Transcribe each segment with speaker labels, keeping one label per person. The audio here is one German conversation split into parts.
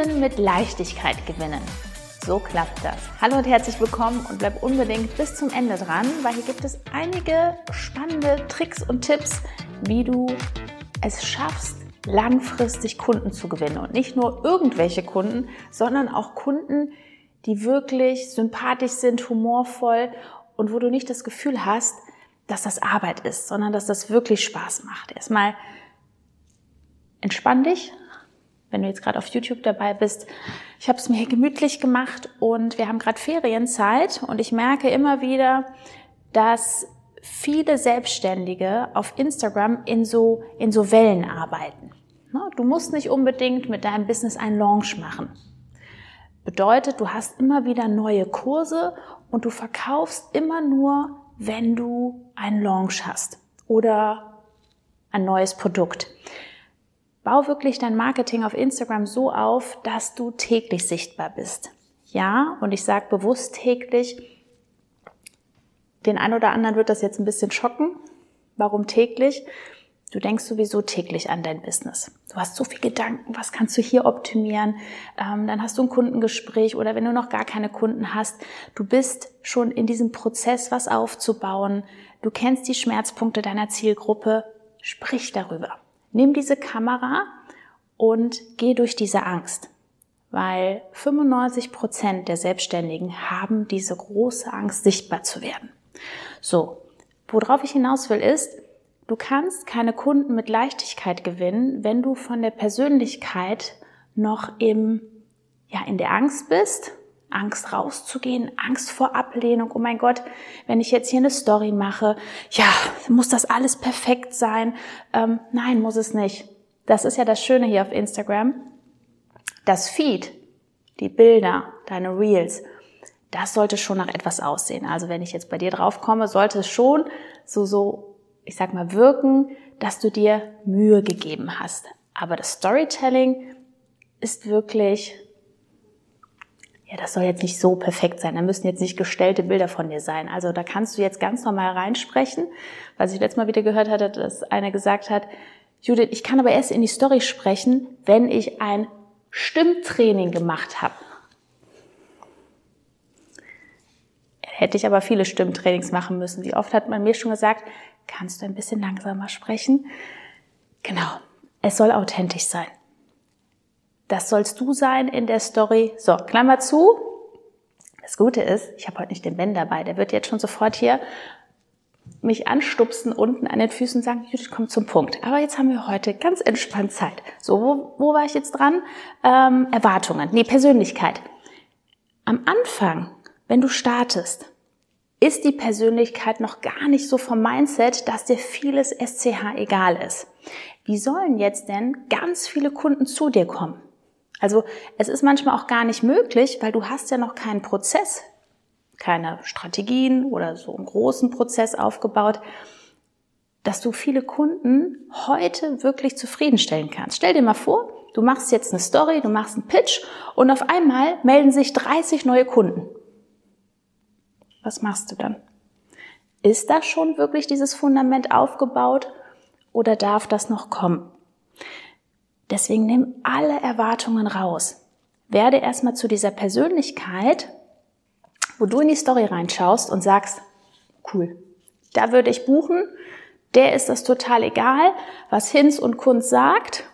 Speaker 1: Kunden mit Leichtigkeit gewinnen. So klappt das. Hallo und herzlich willkommen und bleib unbedingt bis zum Ende dran, weil hier gibt es einige spannende Tricks und Tipps, wie du es schaffst, langfristig Kunden zu gewinnen. Und nicht nur irgendwelche Kunden, sondern auch Kunden, die wirklich sympathisch sind, humorvoll und wo du nicht das Gefühl hast, dass das Arbeit ist, sondern dass das wirklich Spaß macht. Erstmal entspann dich, wenn du jetzt gerade auf YouTube dabei bist. Ich habe es mir gemütlich gemacht und wir haben gerade Ferienzeit und ich merke immer wieder, dass viele Selbstständige auf Instagram in so, in so Wellen arbeiten. Du musst nicht unbedingt mit deinem Business einen Launch machen. Bedeutet, du hast immer wieder neue Kurse und du verkaufst immer nur, wenn du einen Launch hast oder ein neues Produkt. Bau wirklich dein Marketing auf Instagram so auf, dass du täglich sichtbar bist. Ja, und ich sage bewusst täglich, den einen oder anderen wird das jetzt ein bisschen schocken. Warum täglich? Du denkst sowieso täglich an dein Business. Du hast so viel Gedanken, was kannst du hier optimieren? Ähm, dann hast du ein Kundengespräch oder wenn du noch gar keine Kunden hast, du bist schon in diesem Prozess, was aufzubauen. Du kennst die Schmerzpunkte deiner Zielgruppe. Sprich darüber. Nimm diese Kamera und geh durch diese Angst. Weil 95 Prozent der Selbstständigen haben diese große Angst, sichtbar zu werden. So. Worauf ich hinaus will ist, Du kannst keine Kunden mit Leichtigkeit gewinnen, wenn du von der Persönlichkeit noch im, ja, in der Angst bist, Angst rauszugehen, Angst vor Ablehnung. Oh mein Gott, wenn ich jetzt hier eine Story mache, ja, muss das alles perfekt sein? Ähm, nein, muss es nicht. Das ist ja das Schöne hier auf Instagram. Das Feed, die Bilder, deine Reels, das sollte schon nach etwas aussehen. Also wenn ich jetzt bei dir drauf komme, sollte es schon so, so ich sag mal, wirken, dass du dir Mühe gegeben hast. Aber das Storytelling ist wirklich, ja, das soll jetzt nicht so perfekt sein. Da müssen jetzt nicht gestellte Bilder von dir sein. Also da kannst du jetzt ganz normal reinsprechen. Was ich letztes Mal wieder gehört hatte, dass einer gesagt hat, Judith, ich kann aber erst in die Story sprechen, wenn ich ein Stimmtraining gemacht habe. Hätte ich aber viele Stimmtrainings machen müssen. Wie oft hat man mir schon gesagt, Kannst du ein bisschen langsamer sprechen? Genau. Es soll authentisch sein. Das sollst du sein in der Story. So, Klammer zu. Das Gute ist, ich habe heute nicht den Ben dabei. Der wird jetzt schon sofort hier mich anstupsen unten an den Füßen und sagen, Judith, komm zum Punkt. Aber jetzt haben wir heute ganz entspannt Zeit. So, wo, wo war ich jetzt dran? Ähm, Erwartungen. Nee, Persönlichkeit. Am Anfang, wenn du startest, ist die Persönlichkeit noch gar nicht so vom Mindset, dass dir vieles SCH egal ist. Wie sollen jetzt denn ganz viele Kunden zu dir kommen? Also es ist manchmal auch gar nicht möglich, weil du hast ja noch keinen Prozess, keine Strategien oder so einen großen Prozess aufgebaut, dass du viele Kunden heute wirklich zufriedenstellen kannst. Stell dir mal vor, du machst jetzt eine Story, du machst einen Pitch und auf einmal melden sich 30 neue Kunden. Was machst du dann? Ist da schon wirklich dieses Fundament aufgebaut oder darf das noch kommen? Deswegen nimm alle Erwartungen raus. Werde erstmal zu dieser Persönlichkeit, wo du in die Story reinschaust und sagst, cool, da würde ich buchen, der ist das total egal, was Hinz und Kunz sagt.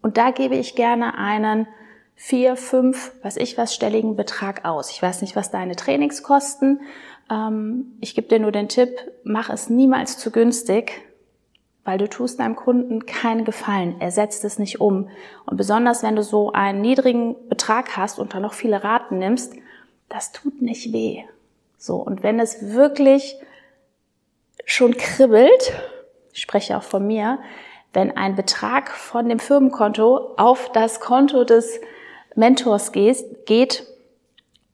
Speaker 1: Und da gebe ich gerne einen vier, fünf, was ich was, stelligen Betrag aus. Ich weiß nicht, was deine Trainings kosten. Ähm, ich gebe dir nur den Tipp, mach es niemals zu günstig, weil du tust deinem Kunden keinen Gefallen. Er setzt es nicht um. Und besonders wenn du so einen niedrigen Betrag hast und dann noch viele Raten nimmst, das tut nicht weh. So. Und wenn es wirklich schon kribbelt, ich spreche auch von mir, wenn ein Betrag von dem Firmenkonto auf das Konto des Mentors geht,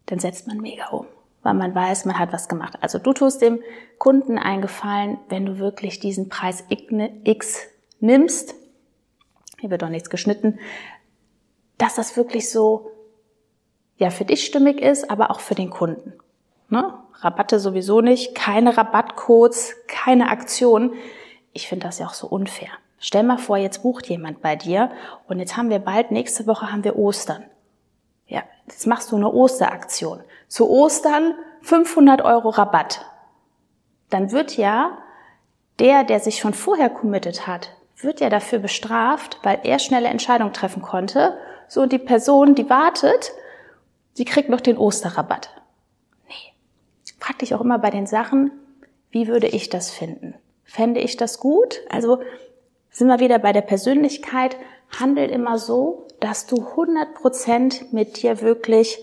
Speaker 1: dann setzt man mega um, weil man weiß, man hat was gemacht. Also du tust dem Kunden einen Gefallen, wenn du wirklich diesen Preis X nimmst. Hier wird doch nichts geschnitten, dass das wirklich so ja für dich stimmig ist, aber auch für den Kunden. Ne? Rabatte sowieso nicht, keine Rabattcodes, keine Aktionen. Ich finde das ja auch so unfair. Stell mal vor, jetzt bucht jemand bei dir und jetzt haben wir bald, nächste Woche haben wir Ostern. Ja, jetzt machst du eine Osteraktion. Zu Ostern 500 Euro Rabatt. Dann wird ja der, der sich schon vorher committed hat, wird ja dafür bestraft, weil er schnelle Entscheidungen treffen konnte. So, und die Person, die wartet, die kriegt noch den Osterrabatt. Nee. Frag dich auch immer bei den Sachen, wie würde ich das finden? Fände ich das gut? Also sind wir wieder bei der Persönlichkeit. Handel immer so, dass du 100% mit dir wirklich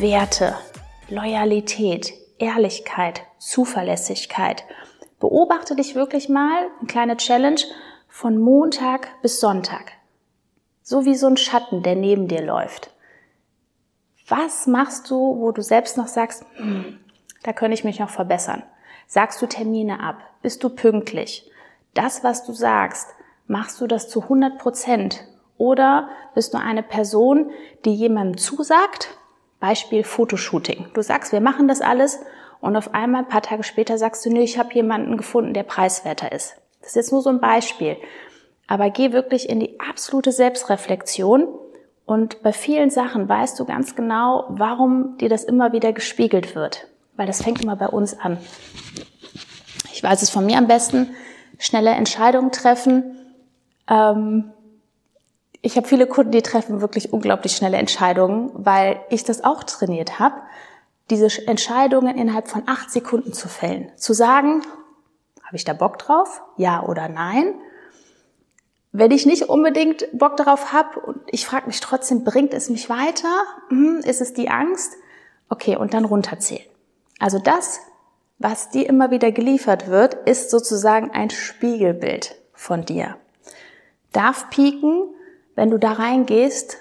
Speaker 1: Werte, Loyalität, Ehrlichkeit, Zuverlässigkeit. Beobachte dich wirklich mal, eine kleine Challenge, von Montag bis Sonntag. So wie so ein Schatten, der neben dir läuft. Was machst du, wo du selbst noch sagst, hm, da könnte ich mich noch verbessern? Sagst du Termine ab? Bist du pünktlich? Das, was du sagst, machst du das zu 100 Prozent? Oder bist du eine Person, die jemandem zusagt? Beispiel Fotoshooting. Du sagst, wir machen das alles und auf einmal ein paar Tage später sagst du, nö, ich habe jemanden gefunden, der preiswerter ist. Das ist jetzt nur so ein Beispiel. Aber geh wirklich in die absolute Selbstreflexion und bei vielen Sachen weißt du ganz genau, warum dir das immer wieder gespiegelt wird weil das fängt immer bei uns an. Ich weiß es von mir am besten, schnelle Entscheidungen treffen. Ähm, ich habe viele Kunden, die treffen wirklich unglaublich schnelle Entscheidungen, weil ich das auch trainiert habe, diese Entscheidungen innerhalb von acht Sekunden zu fällen. Zu sagen, habe ich da Bock drauf? Ja oder nein? Wenn ich nicht unbedingt Bock darauf habe und ich frage mich trotzdem, bringt es mich weiter? Hm, ist es die Angst? Okay, und dann runterzählen. Also das, was dir immer wieder geliefert wird, ist sozusagen ein Spiegelbild von dir. Darf pieken, wenn du da reingehst,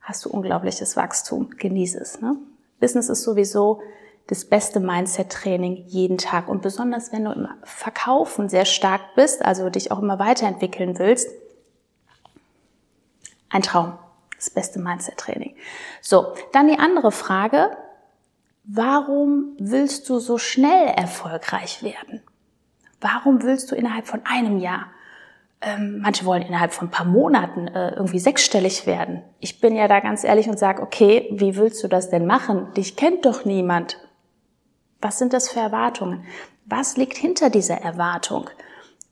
Speaker 1: hast du unglaubliches Wachstum. Genieße es. Ne? Business ist sowieso das beste Mindset-Training jeden Tag. Und besonders wenn du im Verkaufen sehr stark bist, also dich auch immer weiterentwickeln willst, ein Traum. Das beste Mindset-Training. So, dann die andere Frage, Warum willst du so schnell erfolgreich werden? Warum willst du innerhalb von einem Jahr? Ähm, manche wollen innerhalb von ein paar Monaten äh, irgendwie sechsstellig werden. Ich bin ja da ganz ehrlich und sage, okay, wie willst du das denn machen? Dich kennt doch niemand. Was sind das für Erwartungen? Was liegt hinter dieser Erwartung?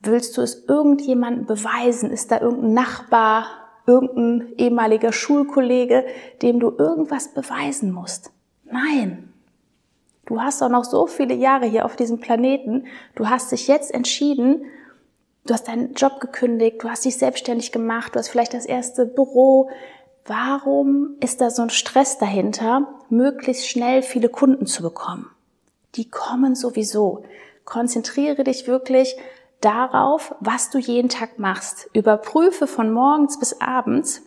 Speaker 1: Willst du es irgendjemandem beweisen? Ist da irgendein Nachbar, irgendein ehemaliger Schulkollege, dem du irgendwas beweisen musst? Nein, Du hast doch noch so viele Jahre hier auf diesem Planeten. Du hast dich jetzt entschieden, du hast deinen Job gekündigt, du hast dich selbstständig gemacht, du hast vielleicht das erste Büro. Warum ist da so ein Stress dahinter, möglichst schnell viele Kunden zu bekommen? Die kommen sowieso. Konzentriere dich wirklich darauf, was du jeden Tag machst. Überprüfe von morgens bis abends,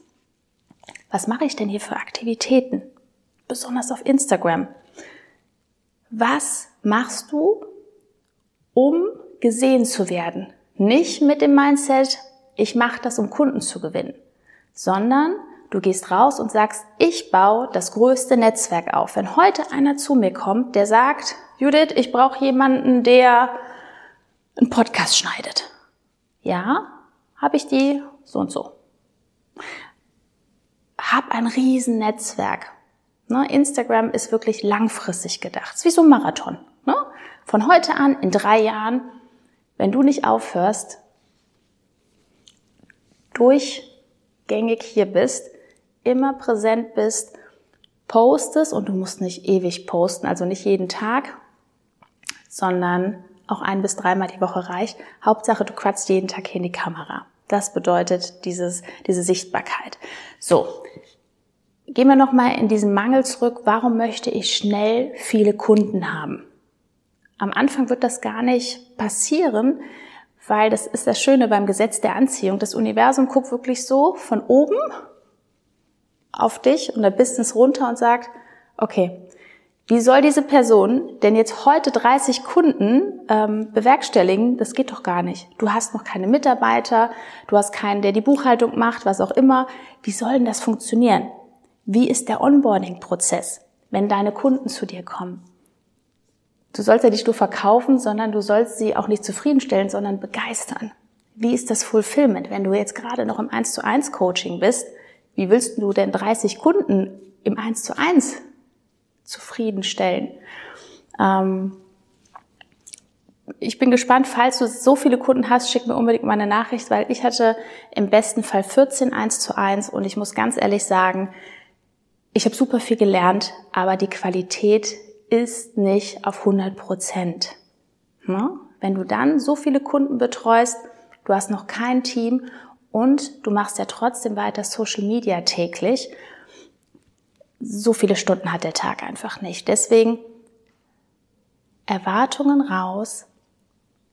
Speaker 1: was mache ich denn hier für Aktivitäten? Besonders auf Instagram. Was machst du, um gesehen zu werden? Nicht mit dem Mindset, ich mache das, um Kunden zu gewinnen, sondern du gehst raus und sagst, ich baue das größte Netzwerk auf. Wenn heute einer zu mir kommt, der sagt, Judith, ich brauche jemanden, der einen Podcast schneidet. Ja, habe ich die so und so. Hab ein riesen Netzwerk. Ne? Instagram ist wirklich langfristig gedacht. Es ist wie so ein Marathon. Ne? Von heute an, in drei Jahren, wenn du nicht aufhörst, durchgängig hier bist, immer präsent bist, postest und du musst nicht ewig posten, also nicht jeden Tag, sondern auch ein bis dreimal die Woche reicht. Hauptsache, du quatschst jeden Tag hier in die Kamera. Das bedeutet dieses, diese Sichtbarkeit. So. Gehen wir nochmal in diesen Mangel zurück. Warum möchte ich schnell viele Kunden haben? Am Anfang wird das gar nicht passieren, weil das ist das Schöne beim Gesetz der Anziehung. Das Universum guckt wirklich so von oben auf dich und der Business runter und sagt, okay, wie soll diese Person denn jetzt heute 30 Kunden ähm, bewerkstelligen? Das geht doch gar nicht. Du hast noch keine Mitarbeiter, du hast keinen, der die Buchhaltung macht, was auch immer. Wie soll denn das funktionieren? Wie ist der Onboarding-Prozess, wenn deine Kunden zu dir kommen? Du sollst ja nicht nur verkaufen, sondern du sollst sie auch nicht zufriedenstellen, sondern begeistern. Wie ist das Fulfillment? Wenn du jetzt gerade noch im 1 zu 1 Coaching bist, wie willst du denn 30 Kunden im 1 zu 1 zufriedenstellen? Ähm ich bin gespannt, falls du so viele Kunden hast, schick mir unbedingt mal eine Nachricht, weil ich hatte im besten Fall 14 1 zu 1 und ich muss ganz ehrlich sagen, ich habe super viel gelernt, aber die Qualität ist nicht auf 100 Prozent. Ne? Wenn du dann so viele Kunden betreust, du hast noch kein Team und du machst ja trotzdem weiter Social Media täglich, so viele Stunden hat der Tag einfach nicht. Deswegen Erwartungen raus,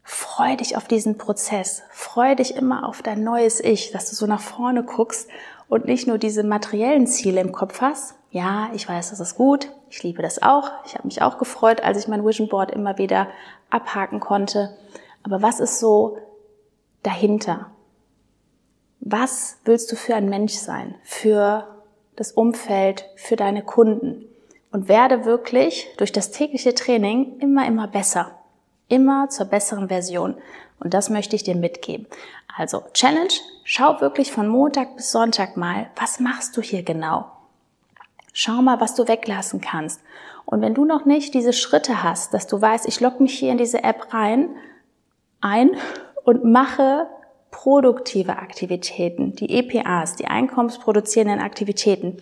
Speaker 1: freu dich auf diesen Prozess, freu dich immer auf dein neues Ich, dass du so nach vorne guckst und nicht nur diese materiellen Ziele im Kopf hast. Ja, ich weiß, das ist gut, ich liebe das auch. Ich habe mich auch gefreut, als ich mein Vision Board immer wieder abhaken konnte. Aber was ist so dahinter? Was willst du für ein Mensch sein? Für das Umfeld, für deine Kunden? Und werde wirklich durch das tägliche Training immer, immer besser. Immer zur besseren Version. Und das möchte ich dir mitgeben. Also Challenge, schau wirklich von Montag bis Sonntag mal, was machst du hier genau? Schau mal, was du weglassen kannst. Und wenn du noch nicht diese Schritte hast, dass du weißt, ich logge mich hier in diese App rein, ein und mache produktive Aktivitäten, die EPAs, die einkommensproduzierenden Aktivitäten.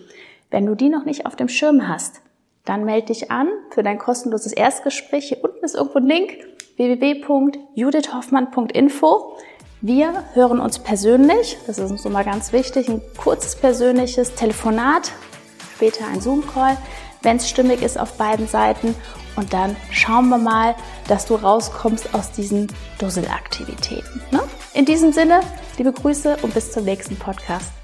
Speaker 1: Wenn du die noch nicht auf dem Schirm hast, dann melde dich an für dein kostenloses Erstgespräch. Hier unten ist irgendwo ein Link www.judithhoffmann.info. Wir hören uns persönlich, das ist uns immer ganz wichtig, ein kurzes persönliches Telefonat später ein Zoom-Call, wenn es stimmig ist auf beiden Seiten. Und dann schauen wir mal, dass du rauskommst aus diesen Dusselaktivitäten. Ne? In diesem Sinne, liebe Grüße und bis zum nächsten Podcast.